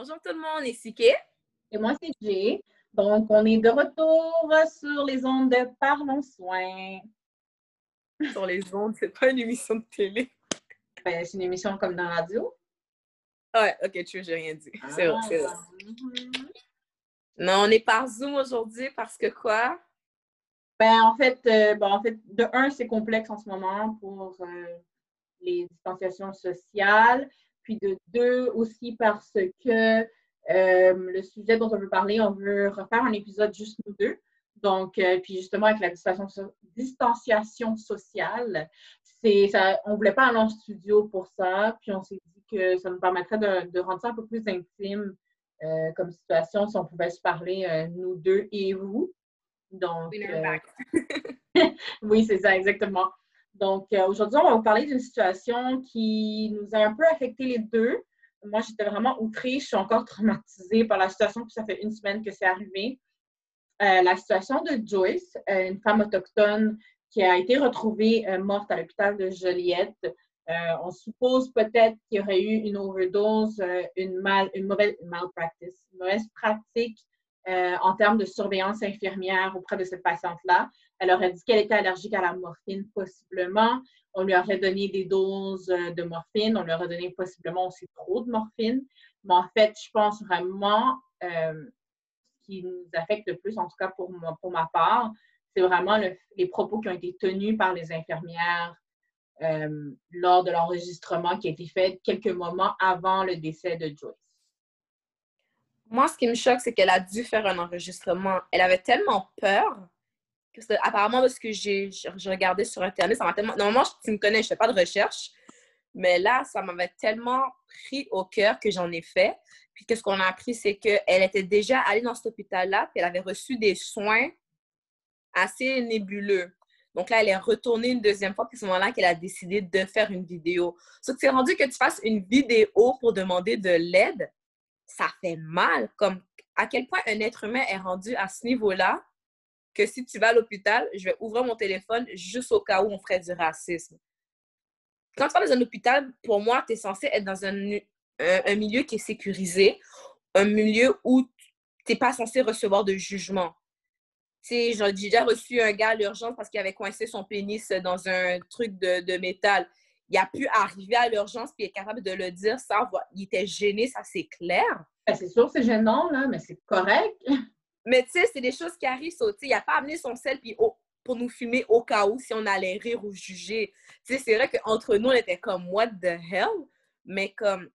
Bonjour tout le monde, ici Kay. Et moi, c'est Jay. Donc, on est de retour sur les ondes de Parlons Soins. Sur les ondes, c'est pas une émission de télé. Ben, c'est une émission comme dans la radio. Ouais, ok, tu veux, j'ai rien dit. C'est vrai, c'est vrai. Ah, mhm. Non, on est par Zoom aujourd'hui parce que quoi? Ben, en fait, euh, bon, en fait, de un, c'est complexe en ce moment pour euh, les distanciations sociales. Puis de deux, aussi parce que euh, le sujet dont on veut parler, on veut refaire un épisode juste nous deux. Donc, euh, puis justement, avec la distanciation, distanciation sociale, c'est ça, on ne voulait pas aller en studio pour ça. Puis on s'est dit que ça nous permettrait de, de rendre ça un peu plus intime euh, comme situation si on pouvait se parler, nous deux et vous. Donc, oui, c'est ça, exactement. Donc, euh, aujourd'hui, on va vous parler d'une situation qui nous a un peu affecté les deux. Moi, j'étais vraiment outrée. Je suis encore traumatisée par la situation, puis ça fait une semaine que c'est arrivé. Euh, la situation de Joyce, euh, une femme autochtone qui a été retrouvée morte à l'hôpital de Joliette. On suppose peut-être qu'il y aurait eu une overdose, une, malpractice, une mauvaise pratique en termes de surveillance infirmière auprès de cette patiente-là. Elle aurait dit qu'elle était allergique à la morphine, possiblement. On lui aurait donné des doses euh, de morphine. On lui aurait donné possiblement aussi trop de morphine. Mais en fait, je pense vraiment euh, ce qui nous affecte le plus, en tout cas pour, ma part, c'est vraiment le- les propos qui ont été tenus par les infirmières euh, lors de l'enregistrement qui a été fait quelques moments avant le décès de Joyce. Moi, ce qui me choque, c'est qu'elle a dû faire un enregistrement. Elle avait tellement peur que c'est- apparemment, de ce que j'ai regardé sur Internet, ça m'a tellement. Normalement, tu me connais, je fais pas de recherche. Mais là, ça m'avait tellement pris au cœur que j'en ai fait. Puis qu'est-ce qu'on a appris, c'est qu'elle était déjà allée dans cet hôpital-là, puis elle avait reçu des soins assez nébuleux. Donc là, elle est retournée une deuxième fois, puis c'est ce moment-là qu'elle a décidé de faire une vidéo. Que c'est rendu que tu fasses une vidéo pour demander de l'aide, ça fait mal. Comme à quel point un être humain est rendu à ce niveau-là que si tu vas à l'hôpital, je vais ouvrir mon téléphone juste au cas où on ferait du racisme. Quand tu vas dans un hôpital, pour moi, tu es censé être dans un, un- milieu qui est sécurisé, un milieu où tu n'es pas censé recevoir de jugement. J'ai déjà reçu un gars à l'urgence parce qu'il avait coincé son pénis dans un truc de, métal. Il a pu arriver à l'urgence puis être capable de le dire sans voir. Il était gêné, ça c'est clair. Ben, c'est sûr, c'est gênant, là, mais c'est correct. Mais tu sais, c'est des choses qui arrivent. so, il n'a pas amené son sel pour nous filmer au cas où si on allait rire ou juger. Tu sais, c'est vrai qu'entre nous, on était comme what the hell, mais comme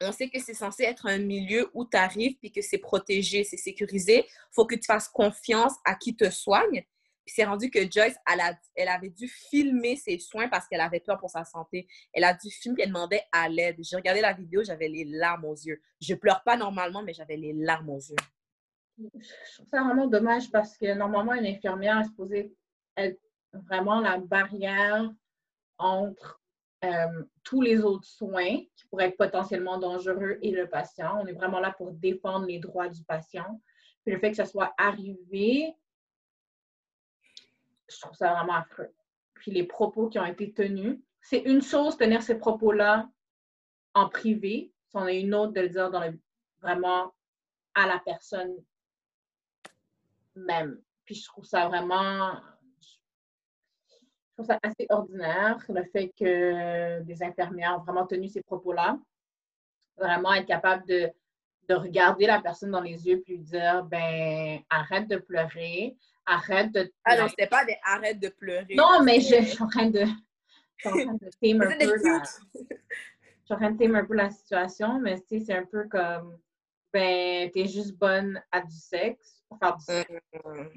on sait que c'est censé être un milieu où tu arrives puis que c'est protégé, c'est sécurisé. faut que tu fasses confiance à qui te soigne. Puis c'est rendu que Joyce, elle avait dû filmer ses soins parce qu'elle avait peur pour sa santé. Elle a dû filmer et elle demandait à l'aide. J'ai regardé la vidéo, j'avais les larmes aux yeux. Je pleure pas normalement, mais j'avais les larmes aux yeux. Je trouve ça vraiment dommage parce que normalement, une infirmière est supposée être vraiment la barrière entre euh, tous les autres soins qui pourraient être potentiellement dangereux et le patient. On est vraiment là pour défendre les droits du patient. Puis le fait que ça soit arrivé, je trouve ça vraiment affreux. Puis les propos qui ont été tenus, c'est une chose tenir ces propos-là en privé, c'en est une autre de le dire vraiment à la personne même. Puis je trouve ça vraiment, je trouve ça assez ordinaire, le fait que des infirmières ont vraiment tenu ces propos-là. Vraiment être capable de, de regarder la personne dans les yeux puis lui dire, ben, arrête de pleurer, arrête de... Ah non, c'était pas des arrête de pleurer. non, mais je, je suis en train de... Je suis en train de tame un peu la- je suis en train de un peu la situation, mais tu sais, c'est un peu comme, ben, t'es juste bonne à du sexe, pour faire du sexe. Mm.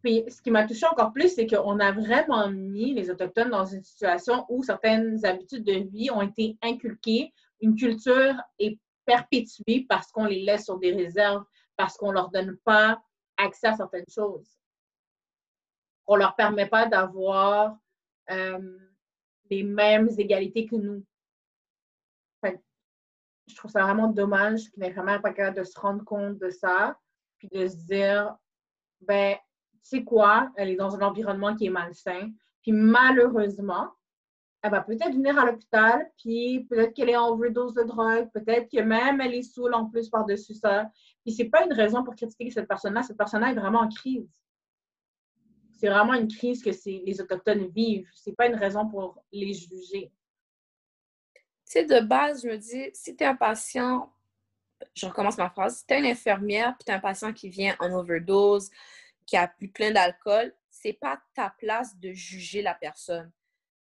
Puis ce qui m'a touché encore plus, c'est qu'on a vraiment mis les Autochtones dans une situation où certaines habitudes de vie ont été inculquées, une culture est perpétuée parce qu'on les laisse sur des réserves, parce qu'on ne leur donne pas accès à certaines choses. On ne leur permet pas d'avoir euh, les mêmes égalités que nous. Je trouve ça vraiment dommage qu'une infirmière n'est pas capable de se rendre compte de ça, puis de se dire, ben, tu sais quoi, elle est dans un environnement qui est malsain. Puis malheureusement, elle va peut-être venir à l'hôpital, puis peut-être qu'elle est en overdose de drogue, peut-être que même elle est saoule en plus par-dessus ça. Puis c'est pas une raison pour critiquer cette personne-là. Cette personne-là est vraiment en crise. C'est vraiment une crise que les Autochtones vivent. C'est pas une raison pour les juger. Sais, de base, je me dis, si tu es un patient, je recommence ma phrase, si tu es une infirmière, puis tu un patient qui vient en overdose, qui a plus plein d'alcool, c'est pas ta place de juger la personne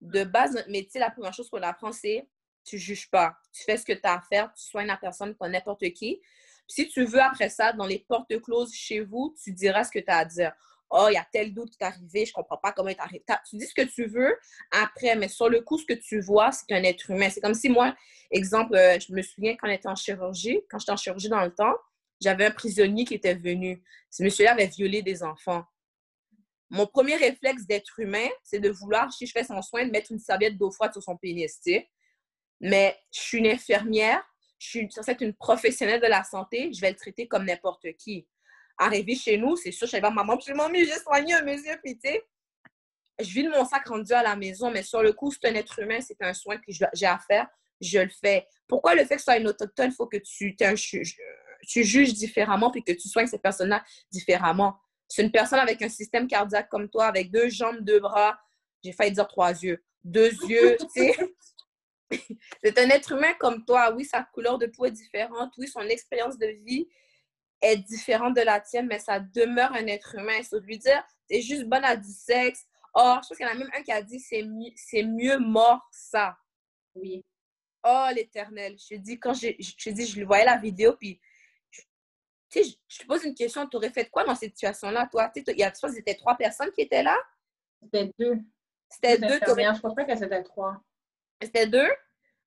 de base, notre métier, la première chose qu'on apprend, c'est tu juges pas. Tu fais ce que tu as à faire, tu soignes la personne comme n'importe qui. si tu veux, après ça, dans les portes closes chez vous, tu diras ce que tu as à dire. Oh, il y a tel doute qui est arrivé, je comprends pas comment il est arrivé. Tu dis ce que tu veux après, mais sur le coup, ce que tu vois, c'est un être humain. C'est comme si moi, exemple, euh, je me souviens quand on était en chirurgie, quand j'étais en chirurgie dans le temps, j'avais un prisonnier qui était venu. Ce monsieur-là avait violé des enfants. Mon premier réflexe d'être humain, c'est de vouloir, si je fais son soin, de mettre une serviette d'eau froide sur son pénis, Mais je suis une infirmière, je suis censée être une professionnelle de la santé, je vais le traiter comme n'importe qui. Arrivé chez nous, c'est sûr, je voir maman, puis maman, j'ai soigné un monsieur, puis tu sais, je vide mon sac rendu à la maison, mais sur le coup, c'est un être humain, c'est un soin que j'ai à faire, je le fais. Pourquoi le fait que ce soit une autochtone, il faut que tu, tu juges différemment puis que tu soignes cette personne-là différemment? C'est une personne avec un système cardiaque comme toi, avec deux jambes, deux bras, j'ai failli dire trois yeux, deux yeux, tu sais. C'est un être humain comme toi. Oui, sa couleur de peau est différente. Oui, son expérience de vie est différente de la tienne, mais ça demeure un être humain. Ça lui dire, t'es juste bonne à du sexe. Oh, je pense qu'il y en a même un qui a dit, c'est mieux, c'est mieux mort ça. Oui. Oh, l'éternel. Je te dis, quand je, je, dis, je lui voyais la vidéo, puis tu sais, je te pose une question, tu aurais fait quoi dans cette situation-là, toi? Tu sais, il y a, je pense c'était trois personnes qui étaient là? C'était deux. C'était deux. Je crois pas que c'était trois. C'était deux?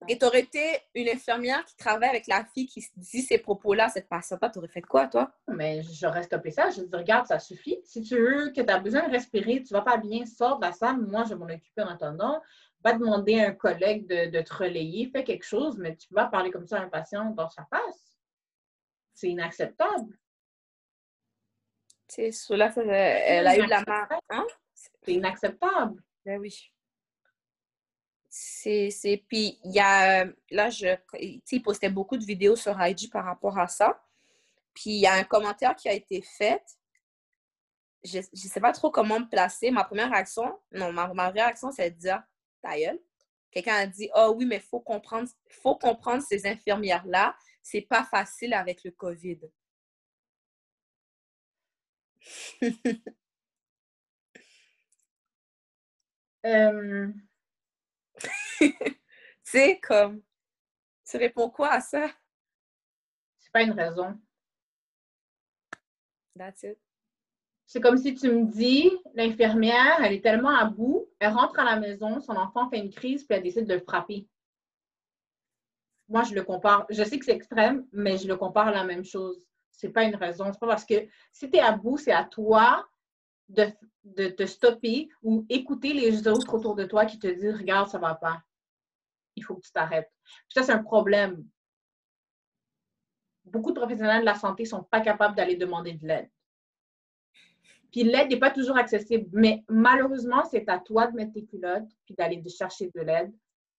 Et tu aurais été une infirmière qui travaille avec la fille qui dit ces propos-là cette patiente-là, tu aurais fait quoi, toi? Mais j'aurais stoppé ça. Je dis, regarde, ça suffit. Si tu veux que tu as besoin de respirer, tu vas pas bien, sors de la salle. Moi, je vais m'en occuper en attendant. Va demander à un collègue de, de te relayer, fais quelque chose, mais tu vas parler comme ça à un patient dans sa face c'est inacceptable. C'est cela, elle a eu la main. Hein? C'est inacceptable. Ben oui. C'est. Puis, il y a. Là, je. il postait beaucoup de vidéos sur IG par rapport à ça. Puis, il y a un commentaire qui a été fait. Je ne sais pas trop comment me placer. Ma première réaction, non, ma, ma réaction, c'est de dire ta Quelqu'un a dit Oh oui, mais il faut comprendre, faut comprendre ces infirmières-là c'est pas facile avec le COVID. euh... c'est comme, tu réponds quoi à ça? C'est pas une raison. That's it. C'est comme si tu me dis, l'infirmière, elle est tellement à bout, elle rentre à la maison, son enfant fait une crise, puis elle décide de le frapper moi, je le compare. Je sais que c'est extrême, mais je le compare à la même chose. C'est pas une raison. C'est pas parce que si tu es à bout, c'est à toi de, de, te stopper ou écouter les autres autour de toi qui te disent Regarde, ça va pas. Il faut que tu t'arrêtes. ça, c'est un problème. Beaucoup de professionnels de la santé ne sont pas capables d'aller demander de l'aide. Puis l'aide n'est pas toujours accessible. Mais malheureusement, c'est à toi de mettre tes culottes puis d'aller chercher de l'aide.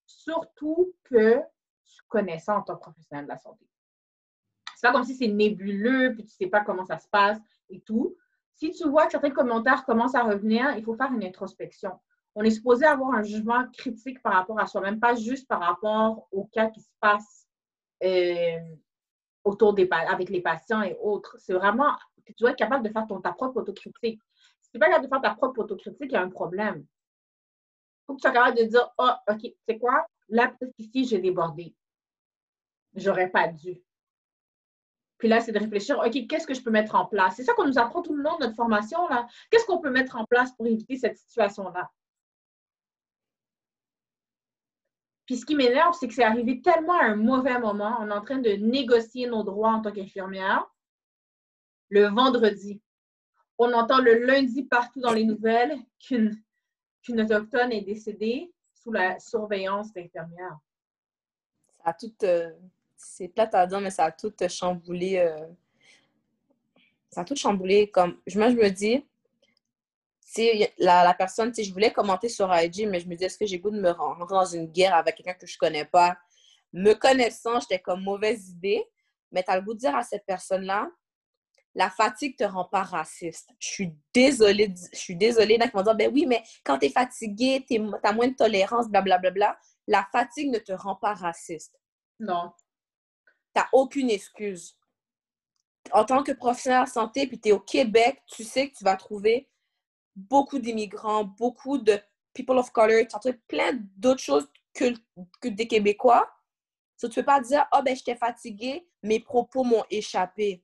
Surtout que tu connais ça en tant que professionnel de la santé. C'est pas comme si c'est nébuleux, puis tu sais pas comment ça se passe et tout. Si tu vois que certains commentaires commencent à revenir, il faut faire une introspection. On est supposé avoir un jugement critique par rapport à soi-même, pas juste par rapport au cas qui se passe euh, autour des avec les patients et autres. C'est vraiment, tu dois être capable de faire ton, ta propre autocritique. Si tu n'es pas capable de faire ta propre autocritique, il y a un problème. Il faut que tu sois capable de dire, oh, OK, c'est quoi? Là, peut-être qu'ici, j'ai débordé j'aurais pas dû. Puis là, c'est de réfléchir, OK, qu'est-ce que je peux mettre en place? C'est ça qu'on nous apprend tout le long de notre formation, là. Qu'est-ce qu'on peut mettre en place pour éviter cette situation-là? Puis ce qui m'énerve, c'est que c'est arrivé tellement à un mauvais moment. On est en train de négocier nos droits en tant qu'infirmière le vendredi. On entend le lundi partout dans les nouvelles qu'une autochtone est décédée sous la surveillance d'infirmières. Ça a tout, euh, c'est plate à dire, mais ça a tout chamboulé. Euh, ça a tout chamboulé. Comme, moi, je me dis, la, la personne, je voulais commenter sur IG, mais je me disais, est-ce que j'ai goût de me rentrer dans une guerre avec quelqu'un que je connais pas? Me connaissant, j'étais comme mauvaise idée, mais tu as le goût de dire à cette personne-là, la fatigue te rend pas raciste. Je suis désolée, je suis désolée. Vont dire, ben oui, mais quand tu es fatigué, tu as moins de tolérance, blablabla. Bla, bla, bla. La fatigue ne te rend pas raciste. Non. Tu n'as aucune excuse. En tant que professionnel de santé, puis tu es au Québec, tu sais que tu vas trouver beaucoup d'immigrants, beaucoup de people of color, tu as plein d'autres choses que, que des Québécois. tu ne peux pas dire, oh ben, j'étais fatiguée, mes propos m'ont échappé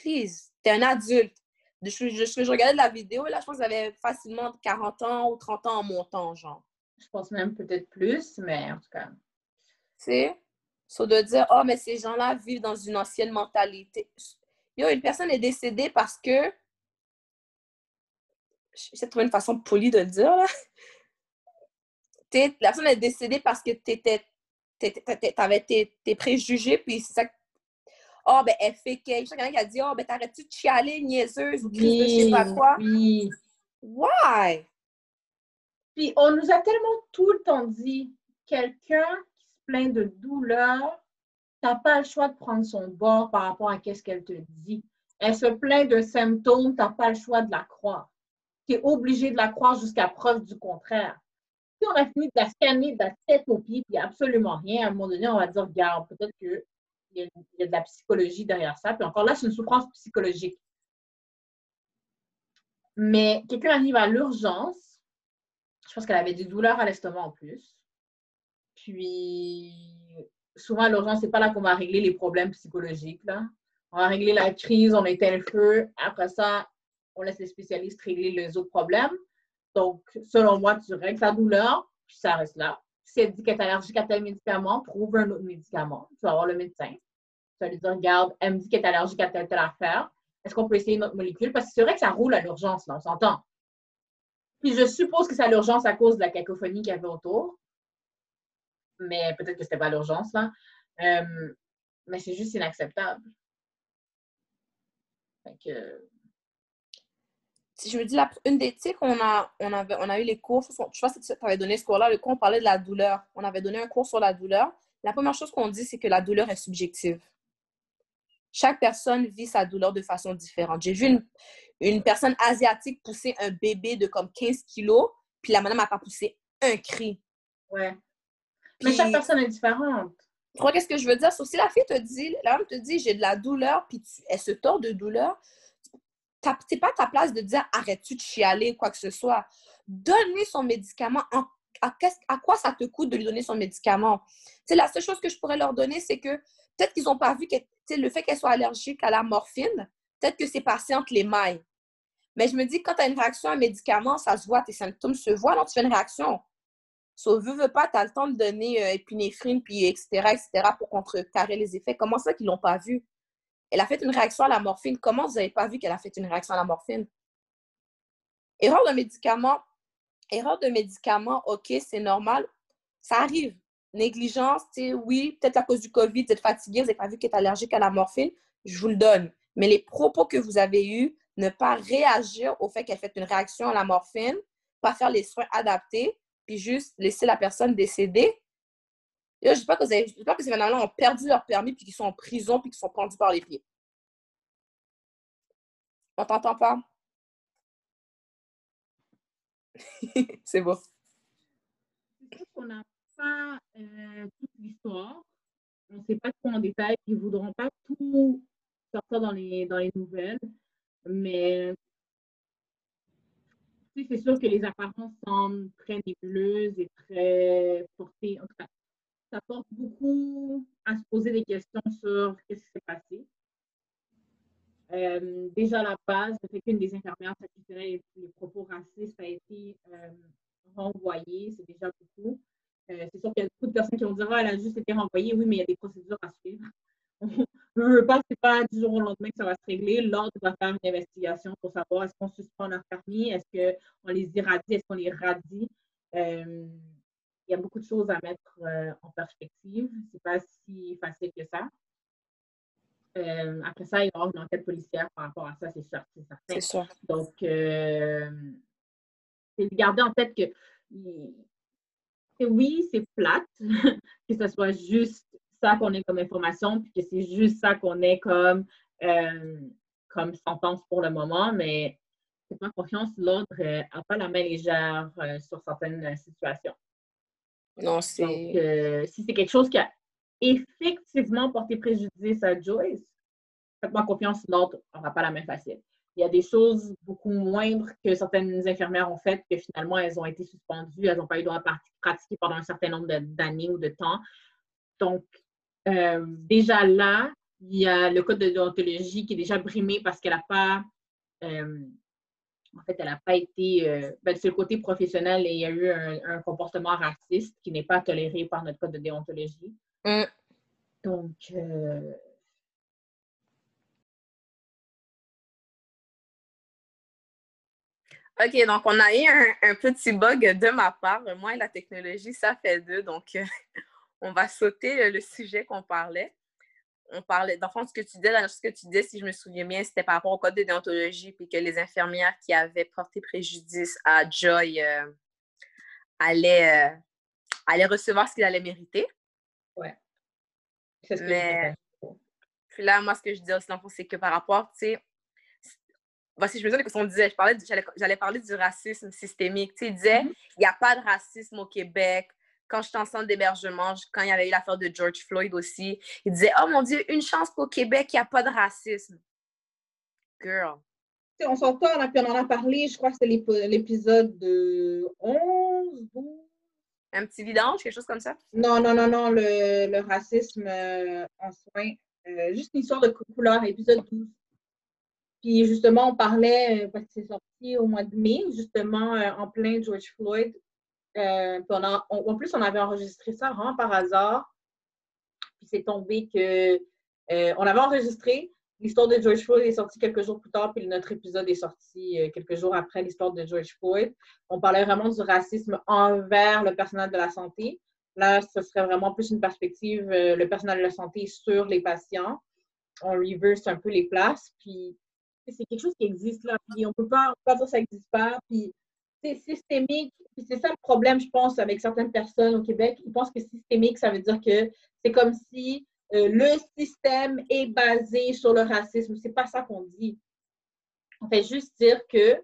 please, t'es un adulte. Je, je, je, regardais la vidéo, là, je pense que avait facilement 40 ans ou 30 ans en montant, genre. Je pense même peut-être plus, mais en tout cas. Tu sais? So de dire, oh, mais ces gens-là vivent dans une ancienne mentalité. Yo, une personne est décédée parce que. J'essaie de trouver une façon polie de le dire, là. la personne est décédée parce que tu avais tes, tes, préjugés, puis c'est ça que oh, ben, elle fait quelque chose. Quelqu'un qui a dit, oh, ben, t'arrêtes-tu de chialer, niaiseuse, ou oui, je sais pas quoi? Oui. Why? Puis, on nous a tellement tout le temps dit, quelqu'un qui se plaint de douleur, t'as pas le choix de prendre son bord par rapport à qu'est-ce qu'elle te dit. Elle se plaint de symptômes, t'as pas le choix de la croire. Obligé de la croire jusqu'à preuve du contraire. Si on a fini de la scanner de la tête aux pieds, puis absolument rien, à un moment donné, on va dire, regarde, peut-être que il y, a, de la psychologie derrière ça. Puis encore là, c'est une souffrance psychologique. Mais quelqu'un arrive à l'urgence. Je pense qu'elle avait des douleurs à l'estomac en plus. Puis, souvent, à l'urgence, c'est pas là qu'on va régler les problèmes psychologiques. Là. On va régler la crise, on éteint le feu. Après ça, on laisse les spécialistes régler les autres problèmes. Donc, selon moi, tu règles ta douleur, puis ça reste là si elle dit qu'elle est allergique à tel médicament, trouve un autre médicament. Tu vas voir le médecin. Tu vas lui dire, regarde, elle me dit qu'elle est allergique à telle, telle affaire. Est-ce qu'on peut essayer une autre molécule? Parce que c'est vrai que ça roule à l'urgence, là, on s'entend. Puis je suppose que c'est à l'urgence à cause de la cacophonie qu'il y avait autour. Mais peut-être que c'était pas l'urgence, là. Euh, mais c'est juste inacceptable. Fait que je me dis, une des, tu sais, qu'on a, on avait, on a eu les cours, je sais pas si tu avais donné ce cours-là, le cours, on parlait de la douleur. On avait donné un cours sur la douleur. La première chose qu'on dit, c'est que la douleur est subjective. Chaque personne vit sa douleur de façon différente. J'ai vu une, une, personne asiatique pousser un bébé de comme 15 kilos, puis la madame n'a pas poussé un cri. Ouais. Mais chaque personne est différente. Tu vois, qu'est-ce que je veux dire? si la fille te dit, la femme te dit, j'ai de la douleur, puis elle se tord de douleur, c'est pas ta place de dire arrête-tu de chialer ou quoi que ce soit. Donne-lui son médicament. à, quoi ça te coûte de lui donner son médicament? C'est la seule chose que je pourrais leur donner, c'est que peut-être qu'ils n'ont pas vu que le fait qu'elle soit allergique à la morphine, peut-être que c'est passé entre les mailles. Mais je me dis, quand tu as une réaction à un médicament, ça se voit, tes symptômes se voient, donc tu fais une réaction. Sauf, veux, veux pas, tu as le temps de donner euh, puis etc., etc., pour contrecarrer les effets. Comment ça qu'ils l'ont pas vu? Elle a fait une réaction à la morphine. Comment vous n'avez pas vu qu'elle a fait une réaction à la morphine? Erreur de médicament. Erreur de médicament, OK, c'est normal. Ça arrive. Négligence, oui, peut-être à cause du COVID, vous êtes fatigué, vous n'avez pas vu qu'elle est allergique à la morphine. Je vous le donne. Mais les propos que vous avez eus, ne pas réagir au fait qu'elle fait une réaction à la morphine, pas faire les soins adaptés, puis juste laisser la personne décéder, je j'espère que, que ces gens-là ont perdu leur permis puis qu'ils sont en prison puis qu'ils sont pendus par les pieds. On t'entend pas? C'est beau. C'est qu'on n'a pas euh, toute l'histoire. On ne sait pas tout en détail. Ils ne voudront pas tout sortir dans les, dans les nouvelles. Mais c'est sûr que les apparences semblent très nébuleuses et très portées. Ça porte beaucoup à se poser des questions sur ce qui s'est passé. Euh, déjà la base, le fait qu'une des infirmières s'acquitterait les propos racistes a été euh, renvoyée, c'est déjà beaucoup. Euh, c'est sûr qu'il y a beaucoup de personnes qui vont dire ah, elle a juste été renvoyée. Oui, mais il y a des procédures à suivre. On ne veut pas, c'est pas du jour au lendemain que ça va se régler. L'ordre va faire une investigation pour savoir est-ce qu'on suspend leur permis, est-ce qu'on les irradie, est-ce qu'on les radie? Il y a beaucoup de choses à mettre euh, en perspective. C'est pas si facile que ça. Euh, après ça, il y avoir une enquête policière par rapport à ça, c'est certain. C'est sûr. Donc, euh, c'est de garder en tête que, oui, c'est plate, que ce soit juste ça qu'on ait comme information, puis que c'est juste ça qu'on ait comme, comme sentence pour le moment, mais pas confiance, l'ordre n'a pas la main légère sur certaines situations. Non, c'est. Donc, si c'est quelque chose qui a effectivement porter préjudice à Joyce, faites-moi confiance, l'autre n'aura pas la main facile. Il y a des choses beaucoup moindres que certaines infirmières ont faites que finalement elles ont été suspendues, elles n'ont pas eu le droit de pratiquer pendant un certain nombre d'années ou de temps. Donc, euh, déjà là, il y a le code de déontologie qui est déjà brimé parce qu'elle n'a pas, euh, en fait, elle n'a pas été, euh, ben, c'est le côté professionnel et il y a eu un comportement raciste qui n'est pas toléré par notre code de déontologie. Mm. Donc, euh, OK, donc on a eu un, petit bug de ma part. Moi et la technologie, ça fait deux. Donc, euh, on va sauter le sujet qu'on parlait. On parlait, dans le fond, ce que tu disais, ce que tu disais, si je me souviens bien, c'était par rapport au code de déontologie, puis que les infirmières qui avaient porté préjudice à Joy euh, allaient, allaient recevoir ce qu'ils allaient mériter. Ouais. Mais puis là, moi, ce que je dis aussi, dans c'est que par rapport, tu sais, voici, je me souviens que qu'on disait, j'allais parler du racisme systémique. Tu sais, il disait, mm-hmm. il n'y a pas de racisme au Québec. Quand j'étais en centre d'hébergement, quand il y avait eu l'affaire de George Floyd aussi, il disait, oh mon Dieu, une chance qu'au Québec, il n'y a pas de racisme. Girl. on s'entend, puis on en a parlé, je crois que c'était l'épisode de 11, 12, un petit vidange, quelque chose comme ça? Non, non, non, non, le, racisme euh, en soins. Euh, juste une histoire de couleur, épisode 12. Puis justement, on parlait, euh, parce que c'est sorti au mois de mai, justement, en plein George Floyd. En plus, on avait enregistré ça vraiment par hasard. Puis c'est tombé que on avait enregistré, L'histoire de George Floyd est sortie quelques jours plus tard, puis notre épisode est sorti euh, quelques jours après l'histoire de George Floyd. On parlait vraiment du racisme envers le personnel de la santé. Là, ce serait vraiment plus une perspective, euh, le personnel de la santé sur les patients. On reverse un peu les places, puis c'est quelque chose qui existe là, puis on peut pas, pas dire que ça n'existe pas, puis c'est systémique. C'est ça le problème, je pense, avec certaines personnes au Québec. Ils pensent que systémique, ça veut dire que c'est comme si euh, le système est basé sur le racisme. C'est pas ça qu'on dit. On fait juste dire que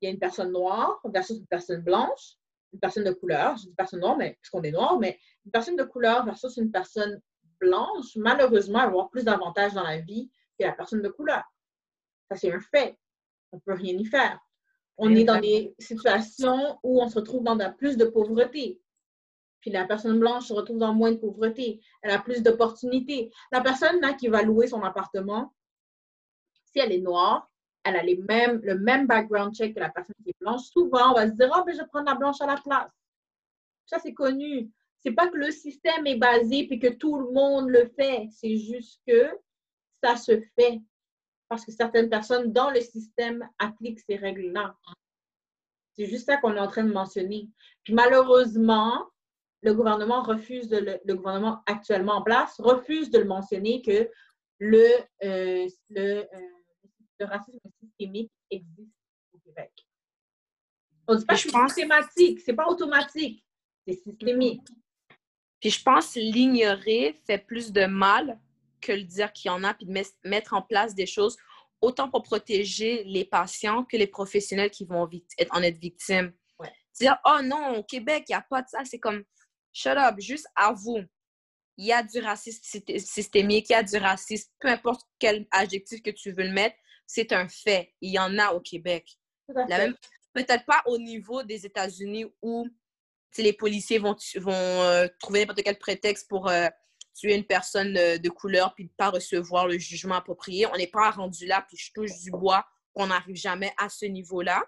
il y a une personne noire versus une personne blanche, une personne de couleur. Je dis personne noire, mais puisqu'on est noir, mais une personne de couleur versus une personne blanche, malheureusement, elle va avoir plus d'avantages dans la vie que la personne de couleur. Ça, c'est un fait. On peut rien y faire. On est dans des situations où on se retrouve dans plus de pauvreté. Puis la personne blanche se retrouve dans moins de pauvreté. Elle a plus d'opportunités. La personne là, qui va louer son appartement, si elle est noire, elle a les mêmes, le même background check que la personne qui est blanche. Souvent, on va se dire, oh, ben, je vais prendre la blanche à la place. Ça, c'est connu. C'est pas que le système est basé et que tout le monde le fait. C'est juste que ça se fait. Parce que certaines personnes dans le système appliquent ces règles-là. C'est juste ça qu'on est en train de mentionner. Puis malheureusement, le gouvernement refuse de le, gouvernement actuellement en place refuse de le mentionner que le, euh, euh, le, racisme systémique existe au Québec. On dit pas que c'est systématique, c'est pas automatique, c'est systémique. Puis je pense l'ignorer fait plus de mal que le dire qu'il y en a, puis de mettre en place des choses autant pour protéger les patients que les professionnels qui vont en être victimes. Dire, oh non, au Québec, il n'y a pas de ça, c'est comme, shut up, juste avoue. Il y a du racisme systémique, il y a du racisme, peu importe quel adjectif que tu veux le mettre, c'est un fait. Il y en a au Québec. Peut-être pas au niveau des États-Unis où les policiers vont, vont euh, trouver n'importe quel prétexte pour euh, tuer une personne euh, de couleur puis ne pas recevoir le jugement approprié. On n'est pas rendu là, puis je touche du bois qu'on n'arrive jamais à ce niveau-là.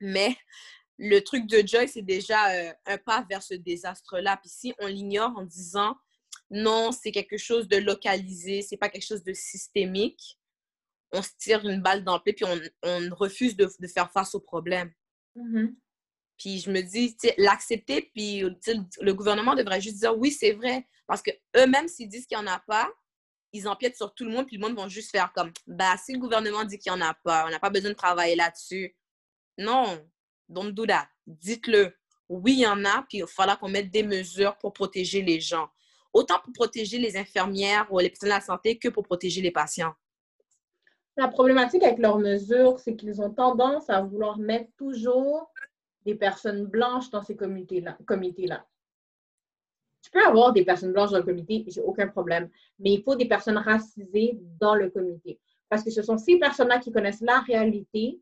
Mais le truc de Joy, c'est déjà euh, un pas vers ce désastre-là. Puis si on l'ignore en disant non, c'est quelque chose de localisé, c'est pas quelque chose de systémique, on se tire une balle dans le pied puis on, refuse de, faire face au problème. Mm-hmm. Puis je me dis, l'accepter, puis le gouvernement devrait juste dire oui, c'est vrai. Parce que eux-mêmes, s'ils disent qu'il n'y en a pas, ils empiètent sur tout le monde, puis le monde va juste faire comme, bah, si le gouvernement dit qu'il n'y en a pas, on n'a pas besoin de travailler là-dessus. Non, don't do that. Dites-le. Oui, il y en a, puis il va falloir qu'on mette des mesures pour protéger les gens. Autant pour protéger les infirmières ou les personnes de la santé que pour protéger les patients. La problématique avec leurs mesures, c'est qu'ils ont tendance à vouloir mettre toujours des personnes blanches dans ces comités-là. Comités. Tu peux avoir des personnes blanches dans le comité, j'ai aucun problème, mais il faut des personnes racisées dans le comité. Parce que ce sont ces personnes-là qui connaissent la réalité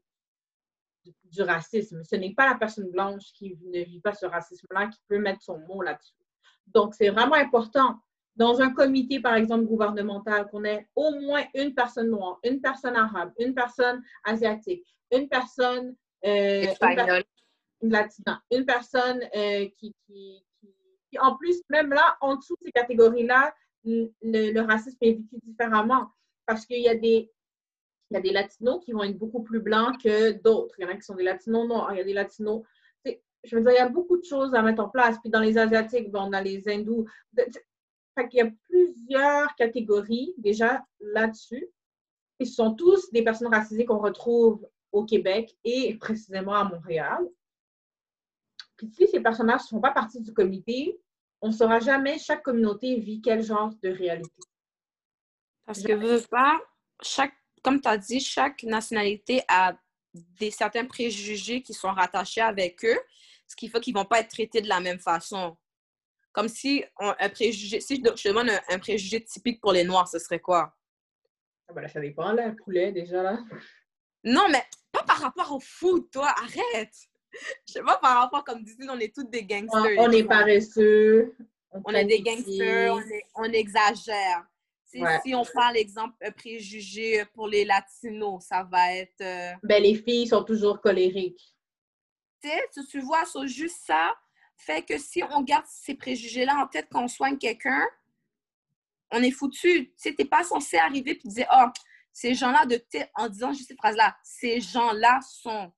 du racisme. Ce n'est pas la personne blanche qui ne vit pas ce racisme-là qui peut mettre son mot là-dessus. Donc, c'est vraiment important dans un comité, par exemple, gouvernemental, qu'on ait au moins une personne noire, une personne arabe, une personne asiatique, une personne, euh, une, latina, une personne euh, qui, qui, en plus, même là, en dessous de ces catégories-là, le, racisme est vécu différemment parce qu'il y a des il y a des latinos qui vont être beaucoup plus blancs que d'autres. Il y en a qui sont des latinos noirs, il y a des latinos. Je veux dire, il y a beaucoup de choses à mettre en place. Puis dans les Asiatiques, on a les hindous. Fait qu'il y a plusieurs catégories déjà là-dessus. Ils sont tous des personnes racisées qu'on retrouve au Québec et précisément à Montréal. Puis si ces personnages ne sont pas partie du comité, on ne saura jamais chaque communauté vit quel genre de réalité. Parce que veux pas, chaque, comme tu as dit, chaque nationalité a des certains préjugés qui sont rattachés avec eux, ce qui fait qu'ils ne vont pas être traités de la même façon. Comme si un préjugé, si je te demande un, préjugé typique pour les Noirs, ce serait quoi? Ah ben là, ça dépend, là, poulet, déjà, là. Non, mais pas par rapport au foot, toi, arrête! Je sais pas par rapport, comme disait, on est toutes des gangsters. On, est paresseux. On, est des gangsters, on, exagère. Si on prend l'exemple préjugé pour les latinos, ça va être. Euh, ben, les filles sont toujours colériques. Tu sais, tu vois, c'est juste ça fait que si on garde ces préjugés-là en tête quand on soigne quelqu'un, on est foutu. Tu t'es pas censé arriver et dire, oh, ces gens-là, de en disant juste cette phrase-là, ces gens-là sont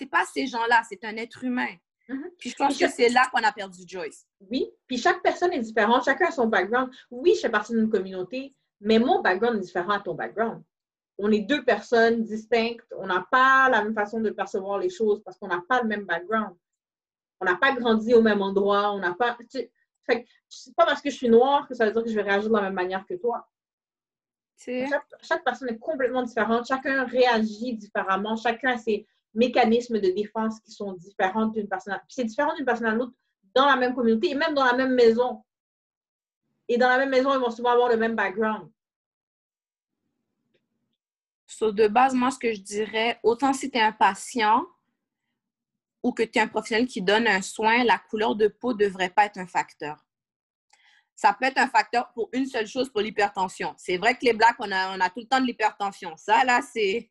c'est pas ces gens-là, c'est un être humain. Mm-hmm. Puis je pense que c'est là qu'on a perdu Joyce. Oui, puis chaque personne est différente, chacun a son background. Oui, je fais partie d'une communauté, mais mon background est différent à ton background. On est deux personnes distinctes, on n'a pas la même façon de percevoir les choses parce qu'on n'a pas le même background. On n'a pas grandi au même endroit, on n'a pas. C'est pas parce que je suis noire que ça veut dire que je vais réagir de la même manière que toi. Chaque, chaque, personne est complètement différente, chacun réagit différemment, chacun a ses, mécanismes de défense qui sont différents d'une personne à l'autre. C'est différent d'une personne à l'autre dans la même communauté et même dans la même maison. Et dans la même maison, ils vont souvent avoir le même background. So, de base, moi, ce que je dirais, autant si tu es un patient ou que tu es un professionnel qui donne un soin, la couleur de peau ne devrait pas être un facteur. Ça peut être un facteur pour une seule chose, pour l'hypertension. C'est vrai que les blacks, on a, on a tout le temps de l'hypertension. Ça, là, c'est,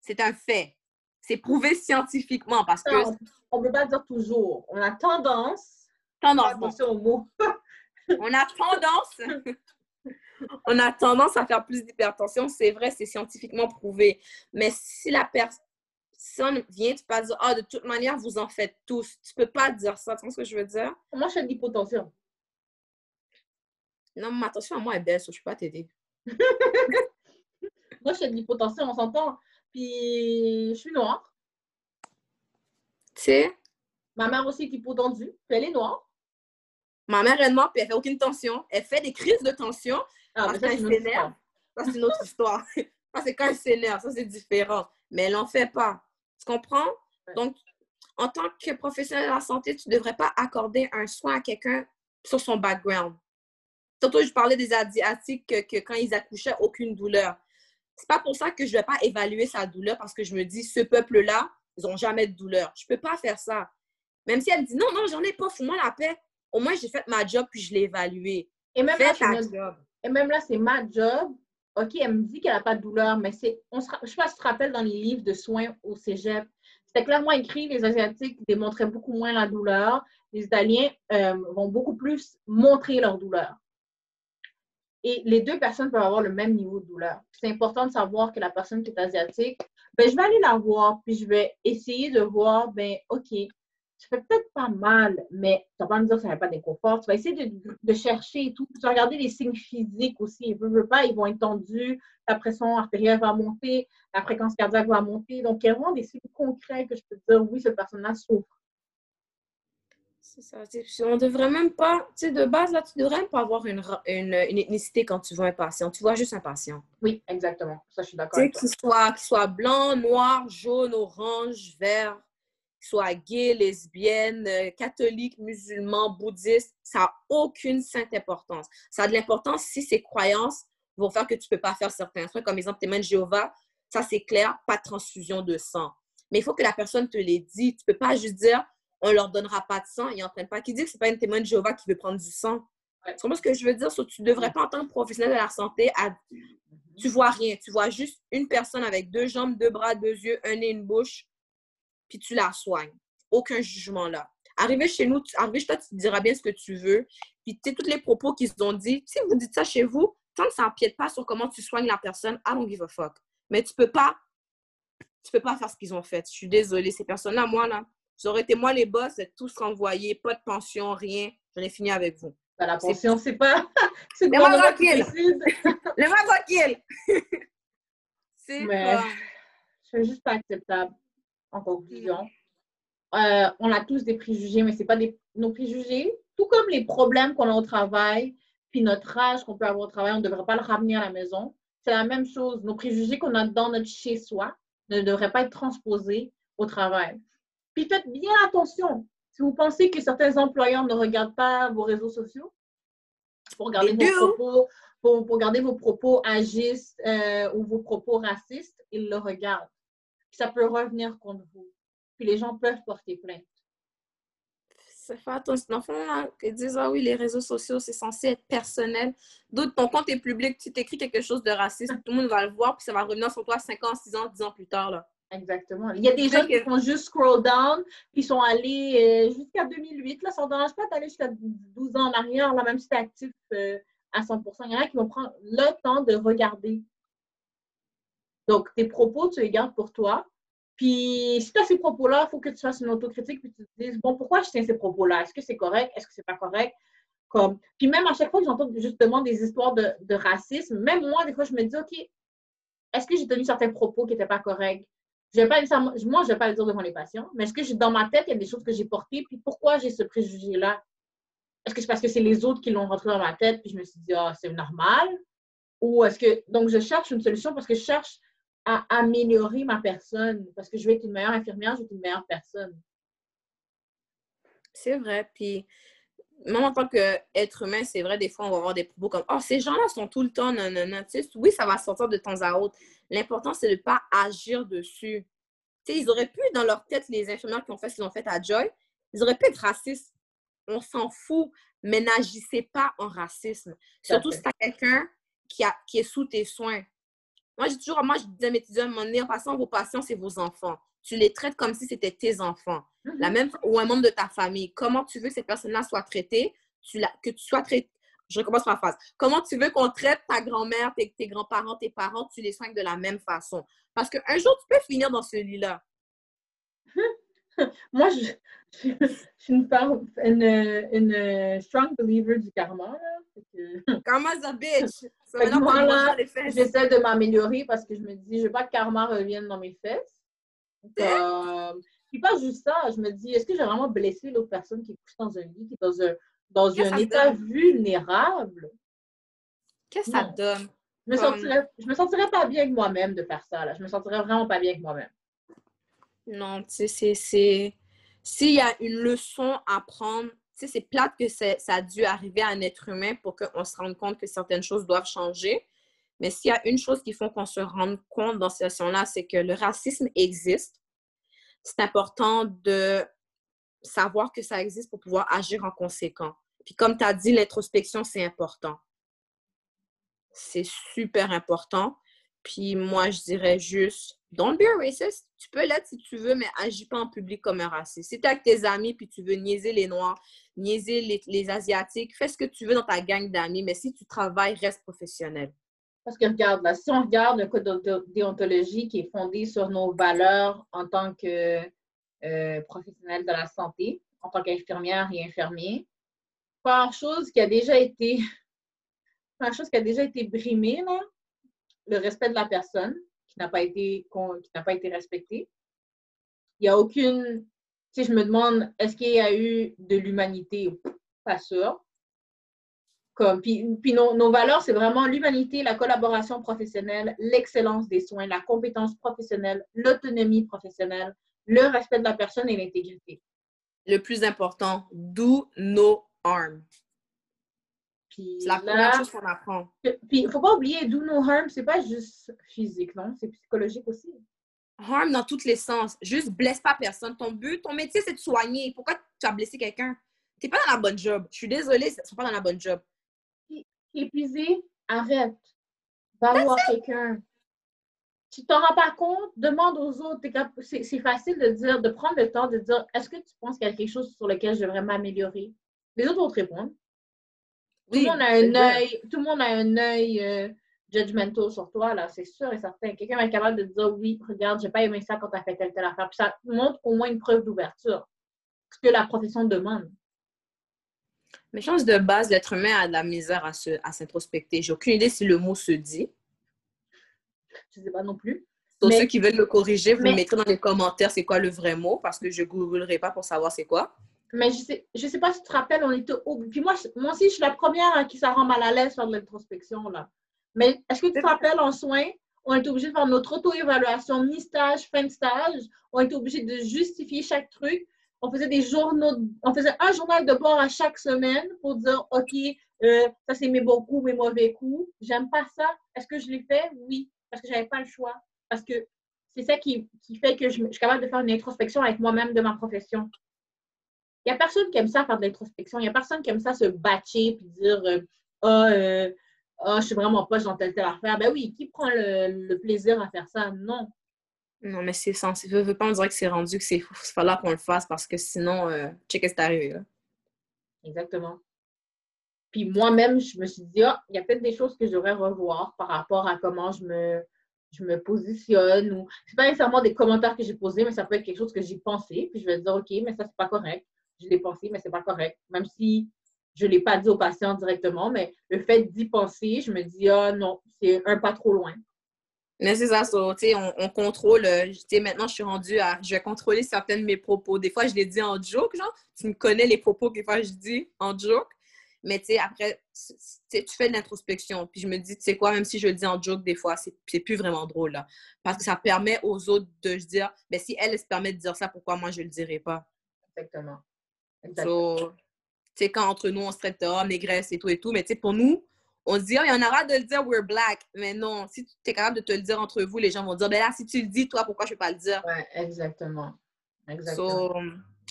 c'est un fait. C'est prouvé scientifiquement parce que. On ne peut pas dire toujours. On a tendance. Tendance. Attention au mot. on a tendance. on a tendance à faire plus d'hypertension. C'est vrai, c'est scientifiquement prouvé. Mais si la personne vient, tu peux dire, ah, de toute manière, vous en faites tous. Tu ne peux pas dire ça. Tu vois ce que je veux dire? Moi, je de l'hypotension. Non, ma tension à moi est baisse, je ne peux pas t'aider. moi, je fais de l'hypotension, on s'entend. Puis, je suis noire. Tu sais? Ma mère aussi est hypotendue, puis elle est noire. Ma mère est noire, puis elle fait aucune tension. Elle fait des crises de tension ah, parce qu'elle s'énerve. Ça, c'est une autre histoire. ça, c'est quand elle s'énerve. Ça, c'est différent. Mais elle n'en fait pas. Tu comprends? Donc, en tant que professionnel de la santé, tu ne devrais pas accorder un soin à quelqu'un sur son background. Surtout, je parlais des Asiatiques que, que quand ils accouchaient, aucune douleur c'est pas pour ça que je vais pas évaluer sa douleur parce que je me dis, ce peuple-là, ils n'ont jamais de douleur. Je peux pas faire ça. Même si elle me dit, non, non, j'en ai pas, fous-moi la paix. Au moins, j'ai fait ma job puis je l'ai évalué. Et même là, job. Et même là, c'est ma job. OK, elle me dit qu'elle n'a pas de douleur, mais c'est. On se, je sais pas si tu te rappelles dans les livres de soins au cégep, c'était clairement écrit les Asiatiques démontraient beaucoup moins la douleur. Les Italiens euh, vont beaucoup plus montrer leur douleur. Et les deux personnes peuvent avoir le même niveau de douleur. C'est important de savoir que la personne qui est asiatique, ben, je vais aller la voir, puis je vais essayer de voir, ben, OK, ça fait peut-être pas mal, mais tu vas pas me dire que ça fait pas d'inconfort. Tu vas essayer de, chercher et tout. Tu vas regarder les signes physiques aussi. Ils ne veulent pas, ils vont être tendus, la pression artérielle va monter, la fréquence cardiaque va monter. Donc, il y a vraiment des signes concrets que je peux dire, oui, cette personne-là souffre. C'est ça. On devrait même pas, tu sais, de base, là, tu devrais même pas avoir une, une, ethnicité quand tu vois un patient. Tu vois juste un patient. Oui, exactement. Ça, je suis d'accord. Tu sais, qu'il soit, soit blanc, noir, jaune, orange, vert, qu'il soit gay, lesbienne, euh, catholique, musulman, bouddhiste, ça n'a aucune sainte importance. Ça a de l'importance si ses croyances vont faire que tu ne peux pas faire certains trucs. Comme exemple, témoin de Jéhovah, ça c'est clair, pas de transfusion de sang. Mais il faut que la personne te l'ait dit. Tu ne peux pas juste dire on ne leur donnera pas de sang, ils n'en prennent pas. Qui dit que ce n'est pas une témoin de Jéhovah qui veut prendre du sang? C'est ce que je veux dire? tu ne devrais pas, en tant que professionnel de la santé, à... tu vois rien. Tu vois juste une personne avec deux jambes, deux bras, deux yeux, un nez, une bouche, puis tu la soignes. Aucun jugement là. Arrivé chez nous, arrivé chez toi, tu te diras bien ce que tu veux. Puis, tu sais, tous les propos qu'ils ont dit, si vous dites ça chez vous, tant que ça n'empiète pas sur comment tu soignes la personne, I don't give a fuck. Mais tu peux pas, tu peux pas faire ce qu'ils ont fait. Je suis désolée. Ces personnes-là, moi, là, j'aurais été moi les boss, tous renvoyés, pas de pension, rien. J'en ai fini avec vous. La pension, c'est pas. C'est pas tranquille. Les mains tranquilles. c'est pas. C'est juste pas acceptable en conclusion. Euh, on a tous des préjugés, mais ce n'est pas des, nos préjugés. Tout comme les problèmes qu'on a au travail, puis notre âge qu'on peut avoir au travail, on ne devrait pas le ramener à la maison. C'est la même chose. Nos préjugés qu'on a dans notre chez-soi ne devraient pas être transposés au travail. Puis faites bien attention. Si vous pensez que certains employeurs ne regardent pas vos réseaux sociaux, pour garder vos propos, pour, garder vos propos agistes euh, ou vos propos racistes, ils le regardent ça peut revenir contre vous. Puis les gens peuvent porter plainte. Ça fait attention. Enfant, là, qu'ils disent, ah oui, les réseaux sociaux, c'est censé être personnel. D'autres, ton compte est public, tu t'écris quelque chose de raciste, tout le monde va le voir, puis ça va revenir sur toi 5 ans, 6 ans, 10 ans plus tard. Là. Exactement. Il y a des gens qui font juste scroll down, qui sont allés euh, jusqu'à 2008. Là, ça ne dérange pas d'aller jusqu'à 12 ans en arrière, là, même si tu es actif euh, à 100% Il y en a qui vont prendre le temps de regarder donc, tes propos, tu les gardes pour toi. Puis, si tu as ces propos-là, il faut que tu fasses une autocritique puis tu te dises, bon, pourquoi je tiens ces propos-là? Est-ce que c'est correct? Est-ce que c'est pas correct? Comme... Puis même à chaque fois que j'entends justement des histoires de, racisme, même moi, des fois, je me dis, OK, est-ce que j'ai tenu certains propos qui n'étaient pas corrects? Je vais pas moi, je vais pas le dire devant les patients, mais est-ce que dans ma tête, il y a des choses que j'ai portées, puis pourquoi j'ai ce préjugé-là? Est-ce que c'est parce que c'est les autres qui l'ont rentré dans ma tête, puis je me suis dit, ah, c'est normal? Ou est-ce que. Donc, je cherche une solution parce que je cherche à améliorer ma personne parce que je vais être une meilleure infirmière, je vais être une meilleure personne. C'est vrai. Puis, même en tant qu'être humain, c'est vrai, des fois, on va avoir des propos comme Oh, ces gens-là sont tout le temps non, oui, ça va sortir de temps à autre. L'important, c'est de ne pas agir dessus. Tu sais, ils auraient pu, dans leur tête, les infirmières qui ont fait ce qu'ils ont fait à Joy, ils auraient pu être racistes. On s'en fout, mais n'agissez pas en racisme. Surtout si tu as quelqu'un qui, qui est sous tes soins. Moi, j'ai toujours, moi, je disais à mes étudiants, en passant, vos patients, c'est vos enfants. Tu les traites comme si c'était tes enfants. La mhm. même, ou un membre de ta famille. Comment tu veux que ces personnes-là soient traitées? Tu la, que tu sois traité. Je recommence ma phrase. Comment tu veux qu'on traite ta grand-mère, tes, tes grands-parents, tes parents? Tu les soignes de la même façon? Parce qu'un jour, tu peux finir dans ce lit-là. Moi, je, je, suis une, une, une, strong believer du karma. Là. Karma's a bitch. moi, là, j'essaie de m'améliorer parce que je me dis, je veux pas que karma revienne dans mes fesses. Euh, puis pas juste ça, je me dis, est-ce que j'ai vraiment blessé l'autre personne qui est couchée dans un lit, qui est dans un, dans un état vulnérable? Qu'est-ce que ça donne? Je me, sentirais, je me sentirais pas bien avec moi-même de faire ça. Là. Je me sentirais vraiment pas bien avec moi-même. Non, tu sais, c'est. S'il y a une leçon à prendre, tu sais, c'est plate que ça a dû arriver à un être humain pour qu'on se rende compte que certaines choses doivent changer. Mais s'il y a une chose qu'il faut qu'on se rende compte dans cette situation-là, c'est que le racisme existe. C'est important de savoir que ça existe pour pouvoir agir en conséquent. Puis comme tu as dit, l'introspection, c'est important. C'est super important. Puis moi, je dirais juste, don't be a racist. Tu peux l'être si tu veux, mais agis pas en public comme un raciste. Si tu es avec tes amis puis tu veux niaiser les Noirs, niaiser les, Asiatiques, fais ce que tu veux dans ta gang d'amis, mais si tu travailles, reste professionnel. Parce que regarde, là, si on regarde le code de déontologie qui est fondé sur nos valeurs en tant que euh, professionnels de la santé en tant qu'infirmière et infirmier. Première chose qui a déjà été, chose qui a déjà été brimée, là, le respect de la personne qui n'a pas été, qui n'a pas été respecté. Il n'y a aucune, si je me demande, est-ce qu'il y a eu de l'humanité? Pas sûr. Comme, puis, puis nos, nos, valeurs, c'est vraiment l'humanité, la collaboration professionnelle, l'excellence des soins, la compétence professionnelle, l'autonomie professionnelle, le respect de la personne et l'intégrité. Le plus important, do no harm. C'est la première chose qu'on apprend. Puis, il ne faut pas oublier, do no harm, c'est pas juste physique, non? C'est psychologique aussi. Harm dans tous les sens. Juste blesse pas personne. Ton but, ton métier, c'est de soigner. Pourquoi tu as blessé quelqu'un? Tu n'es pas dans la bonne job. Je suis désolée, tu n'es pas dans la bonne job. Épuisé, arrête. Va voir quelqu'un. Tu t'en rends pas compte, demande aux autres. C'est facile de dire, de prendre le temps de dire est-ce que tu penses qu'il y a quelque chose sur lequel je devrais m'améliorer? Les autres vont te répondre. tout, le monde a un œil, tout le monde a un œil euh, judgmental sur toi, là, c'est sûr et certain. Quelqu'un va être capable de dire oui, regarde, j'ai pas aimé ça quand tu as fait telle, telle affaire. Puis ça montre au moins une preuve d'ouverture. Ce que la profession demande. Mais chance de base, l'être humain a de la misère à, se, à s'introspecter. J'ai aucune idée si le mot se dit. Je ne sais pas non plus. Pour ceux qui veulent le corriger, vous mettrez dans les commentaires c'est quoi le vrai mot parce que je ne googlerai pas pour savoir c'est quoi. Mais je sais, je sais pas si tu te rappelles, on était au... Puis moi, moi aussi, je suis la première à qui ça rend mal à l'aise faire de l'introspection. là. Mais est-ce que tu te rappelles en soins, on est obligé de faire notre auto-évaluation mi-stage, fin de stage. On est obligé de justifier chaque truc. On faisait des journaux, on faisait un journal de bord à chaque semaine pour dire, OK, euh, ça c'est mes bons coups, mes mauvais coups. J'aime pas ça. Est-ce que je l'ai fait? Oui parce que je n'avais pas le choix. Parce que c'est ça qui, fait que je, suis capable de faire une introspection avec moi-même de ma profession. Il n'y a personne qui aime ça faire de l'introspection. Il n'y a personne qui aime ça se batcher puis dire euh, Ah, euh, oh, je suis vraiment pas dans telle telle affaire. Ben oui, qui prend le, plaisir à faire ça? Non. Non, mais c'est censé. Je veux pas me dire que c'est rendu que c'est là qu'on le fasse parce que sinon, euh, check est arrivé là. Exactement. Puis moi-même, je me suis dit, ah, il y a peut-être des choses que je devrais revoir par rapport à comment je me, je me positionne. Ou... Ce pas nécessairement des commentaires que j'ai posés, mais ça peut être quelque chose que j'ai pensé. Puis je vais dire, OK, mais ça, c'est pas correct. Je l'ai pensé, mais c'est pas correct. Même si je ne l'ai pas dit au patient directement, mais le fait d'y penser, je me dis, ah non, c'est un pas trop loin. Mais c'est ça, on, on contrôle. Euh, maintenant, je suis rendue à. Je vais contrôler certains de mes propos. Des fois, je les dis en joke, genre. Tu me connais les propos que des fois je dis en joke. Mais tu sais, après, tu fais de l'introspection. Puis je me dis, tu sais quoi, même si je le dis en joke des fois, c'est plus vraiment drôle. Là. Parce que ça permet aux autres de se dire, mais ben, si elle, se permet de dire ça, pourquoi moi je le dirais pas? Exactement. Exactement. tu sais, quand entre nous, on se traite d'homme, négresse et tout et tout, mais tu sais, pour nous, on se dit, oh, il y en aura de le dire, we're black. Mais non, si tu es capable de te le dire entre vous, les gens vont dire, ben là, si tu le dis, toi, pourquoi je ne vais pas le dire? Ouais, exactement. Exactement.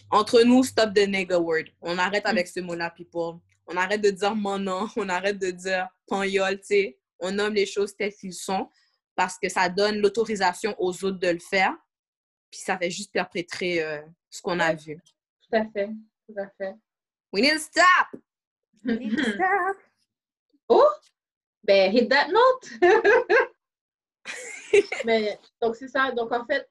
entre nous, stop the nigga word. On arrête mm. avec ce mot-là, people. On arrête de dire mon nom, on arrête de dire ton yol, tu sais. On nomme les choses telles qu'elles sont parce que ça donne l'autorisation aux autres de le faire. Puis ça fait juste perpétrer euh, ce qu'on a vu. Tout à fait, tout à fait. We need to stop! We need to stop! Oh! Ben, hit that note! Mais, donc, c'est ça. Donc, en fait,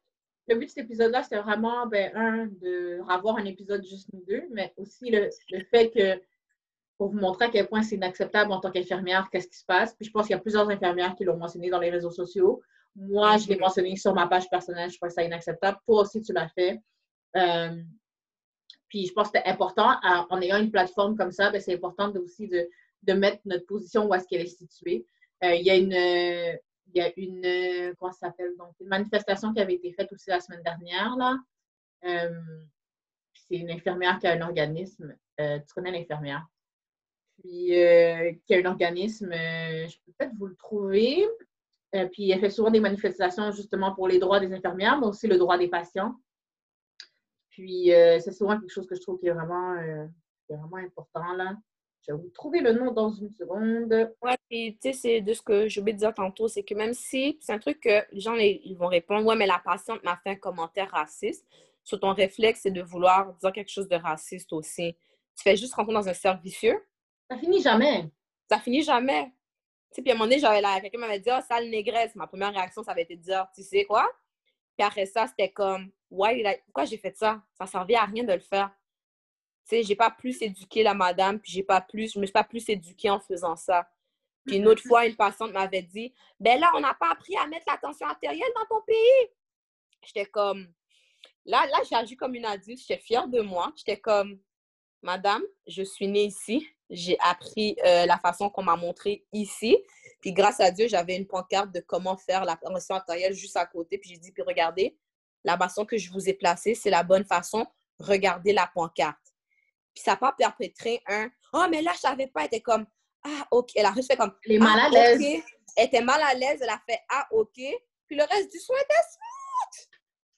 le but de cet épisode-là, c'est vraiment, ben, un, de avoir un épisode juste nous deux, mais aussi le, le fait que pour vous montrer à quel point c'est inacceptable en tant qu'infirmière, qu'est-ce qui se passe. Puis je pense qu'il y a plusieurs infirmières qui l'ont mentionné dans les réseaux sociaux. Moi, je l'ai mhm. mentionné sur ma page personnelle, je que c'est inacceptable. Toi aussi, tu l'as fait. Euh, puis je pense que c'est important, en ayant une plateforme comme ça, ben, c'est important aussi de, de, mettre notre position où est-ce qu'elle est située. Euh, il y a une, il y a une, comment ça s'appelle, donc une manifestation qui avait été faite aussi la semaine dernière, là. Euh, c'est une infirmière qui a un organisme. tu connais l'infirmière? puis euh, qui a un organisme, euh, je peux peut-être vous le trouver. Euh, puis elle fait souvent des manifestations justement pour les droits des infirmières, mais aussi le droit des patients. Puis c'est souvent quelque chose que je trouve qui est vraiment, vraiment important là. Je vais vous trouver le nom dans une seconde. Ouais, puis tu sais, c'est de ce que je voulais dire tantôt, c'est que même si c'est un truc que les gens ils vont répondre, ouais, mais la patiente m'a fait un commentaire raciste, sur ton réflexe, c'est de vouloir dire quelque chose de raciste aussi. Tu fais juste rentrer dans un cercle vicieux, ça finit jamais. Ça finit jamais. Tu sais, puis à un moment donné, j'avais là, quelqu'un m'avait dit, oh, sale négresse. Ma première réaction, ça avait été de dire, tu sais quoi? Puis après ça, c'était comme, why pourquoi j'ai fait ça? Ça servait à rien de le faire. Tu sais, j'ai pas plus éduqué la madame, puis j'ai pas plus, je me suis pas plus éduquée en faisant ça. Puis une autre fois, une patiente m'avait dit, ben là, on n'a pas appris à mettre la tension artérielle dans ton pays. J'étais comme, là, là, j'ai agi comme une adulte, j'étais fière de moi. J'étais comme, madame, je suis née ici, j'ai appris euh, la façon qu'on m'a montré ici. Puis grâce à Dieu, j'avais une pancarte de comment faire la tension artérielle juste à côté. Puis j'ai dit, puis regardez, la façon que je vous ai placée, c'est la bonne façon. Regardez la pancarte. Puis ça n'a pas perpétré un Oh, mais là, je savais pas. Elle était comme Ah, OK. Elle a juste fait comme Elle est mal à ah, l'aise. Elle était mal à l'aise. Elle a fait Ah, OK. Puis le reste du soin était smooth.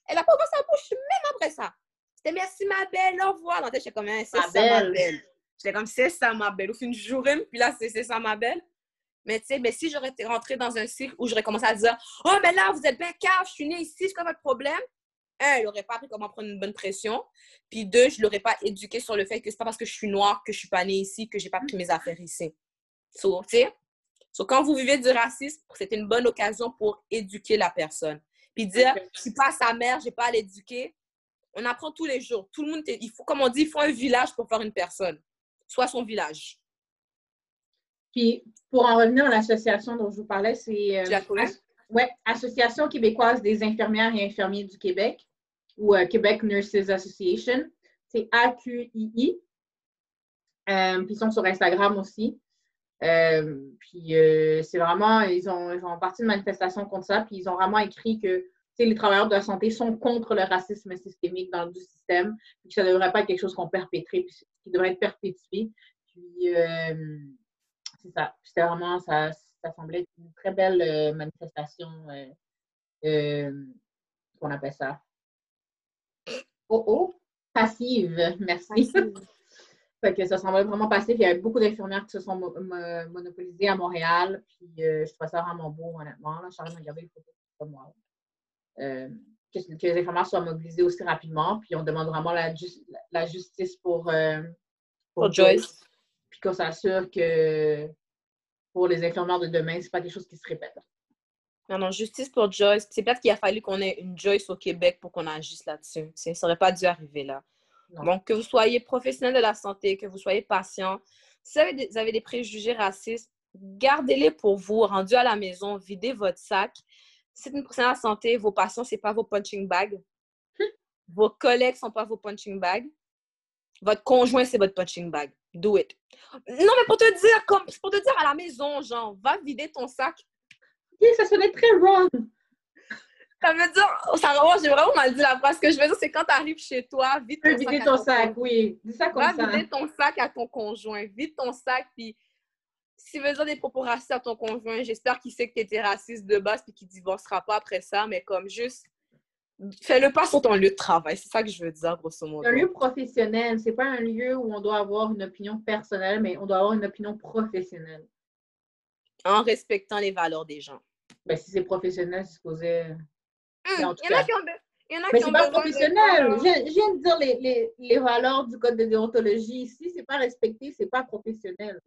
Elle a pas ouvert sa bouche même après ça. C'était merci ma belle, au revoir. J'étais comme hein, c'est ça ma belle. J'étais comme c'est ça ma belle. Au fin du jour, puis là, c'est ça ma belle. Mais tu sais, mais si j'aurais été rentrée dans un cycle où j'aurais commencé à dire Oh, mais là, vous êtes bien cave, je suis née ici, c'est quoi votre problème? Un, il n'aurait pas appris comment prendre une bonne pression. Puis deux, je ne l'aurais pas éduqué sur le fait que c'est pas parce que je suis noire que je suis pas née ici que j'ai pas pris mes affaires ici. So, tu sais, quand vous vivez du racisme, c'est une bonne occasion pour éduquer la personne. Puis dire, je suis pas sa mère, j'ai pas à l'éduquer. On apprend tous les jours. Tout le monde, il faut, comme on dit, il faut un village pour faire une personne. Soit son village. Puis, pour en revenir à l'association dont je vous parlais, c'est... Euh, oui, Association québécoise des infirmières et infirmiers du Québec ou euh, Québec Nurses Association. C'est AQII. Euh, puis ils sont sur Instagram aussi. Euh, puis c'est vraiment, ils ont, ils ont parti de manifestation contre ça, puis ils ont vraiment écrit que les travailleurs de la santé sont contre le racisme systémique dans le système, puis que ça ne devrait pas être quelque chose qu'on perpétrait, puis qui devrait être perpétué. Puis c'est ça. C'était vraiment, ça, ça semblait être une très belle manifestation, qu'on appelle ça, Oh oh, passive, merci. fait que ça semblait vraiment passif. Il y avait beaucoup d'infirmières qui se sont monopolisées à Montréal. Puis euh, je trouvais ça vraiment beau, honnêtement. Là, je suis regarder les photos comme moi. Euh, que, les infirmières soient mobilisées aussi rapidement. Puis on demande vraiment la, la justice pour, euh, pour, Joyce. Puis qu'on s'assure que pour les infirmières de demain, c'est pas quelque chose qui se répète. Non, non, justice pour Joyce. C'est peut-être qu'il a fallu qu'on ait une Joyce au Québec pour qu'on agisse là-dessus. Ça n'aurait pas dû arriver là. Donc, que vous soyez professionnel de la santé, que vous soyez patient, si vous avez des, préjugés racistes, gardez-les pour vous, rendu à la maison, videz votre sac. Si c'est une professionnelle de la santé, vos patients, ce n'est pas vos punching bags. Vos collègues ne sont pas vos punching bags. Votre conjoint, c'est votre punching bag. Do it. Non, mais pour te dire, comme, pour te dire à la maison, genre, va vider ton sac ça sonnait très wrong. Ça veut dire, ça, j'ai vraiment mal dit la phrase. Ce que je veux dire, c'est quand tu arrives chez toi, vide ton sac. ton sac, oui. Dis ça comme Va vider ton sac à ton conjoint. Vide ton sac, puis s'il veut dire des propos racistes à ton conjoint, j'espère qu'il sait que tu étais raciste de base puis qu'il ne divorcera pas après ça, mais comme juste, fais-le pas sur ton lieu de travail. C'est ça que je veux dire, grosso modo. Un lieu professionnel, c'est pas un lieu où on doit avoir une opinion personnelle, mais on doit avoir une opinion professionnelle. En respectant les valeurs des gens. Ben, si c'est professionnel, c'est supposé. Il y en a qui ont. Il y en a mais c'est pas professionnel. Je, viens de dire les, les, les, valeurs du code de déontologie. Si c'est pas respecté, c'est pas professionnel.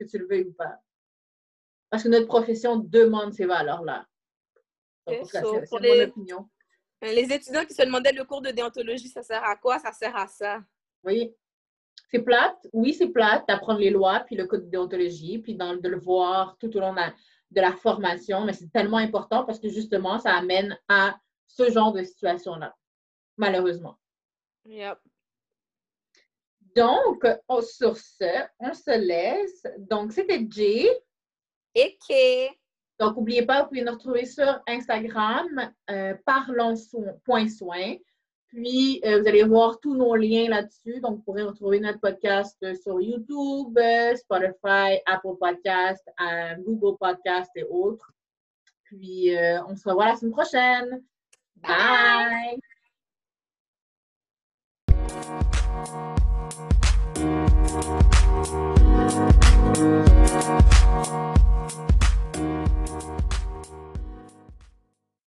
Que tu le veuilles ou pas. Parce que notre profession demande ces valeurs-là. C'est mon les... opinion. Euh, les étudiants qui se demandaient le cours de déontologie, ça sert à quoi? Ça sert à ça. Oui. C'est plate. Oui, c'est plate d'apprendre les lois, puis le code de déontologie, puis dans, de le voir tout au long de la de la formation, mais c'est tellement important parce que justement, ça amène à ce genre de situation-là, malheureusement. Yep. Donc, sur ce, on se laisse. Donc, c'était Jay. Et Kay. Donc, n'oubliez pas, vous pouvez nous retrouver sur Instagram, euh, parlons.soin. Puis, euh, vous allez voir tous nos liens là-dessus. Donc, vous pourrez retrouver notre podcast euh, sur YouTube, euh, Spotify, Apple Podcast, Google Podcast et autres. Puis, on se revoit la semaine prochaine. Bye.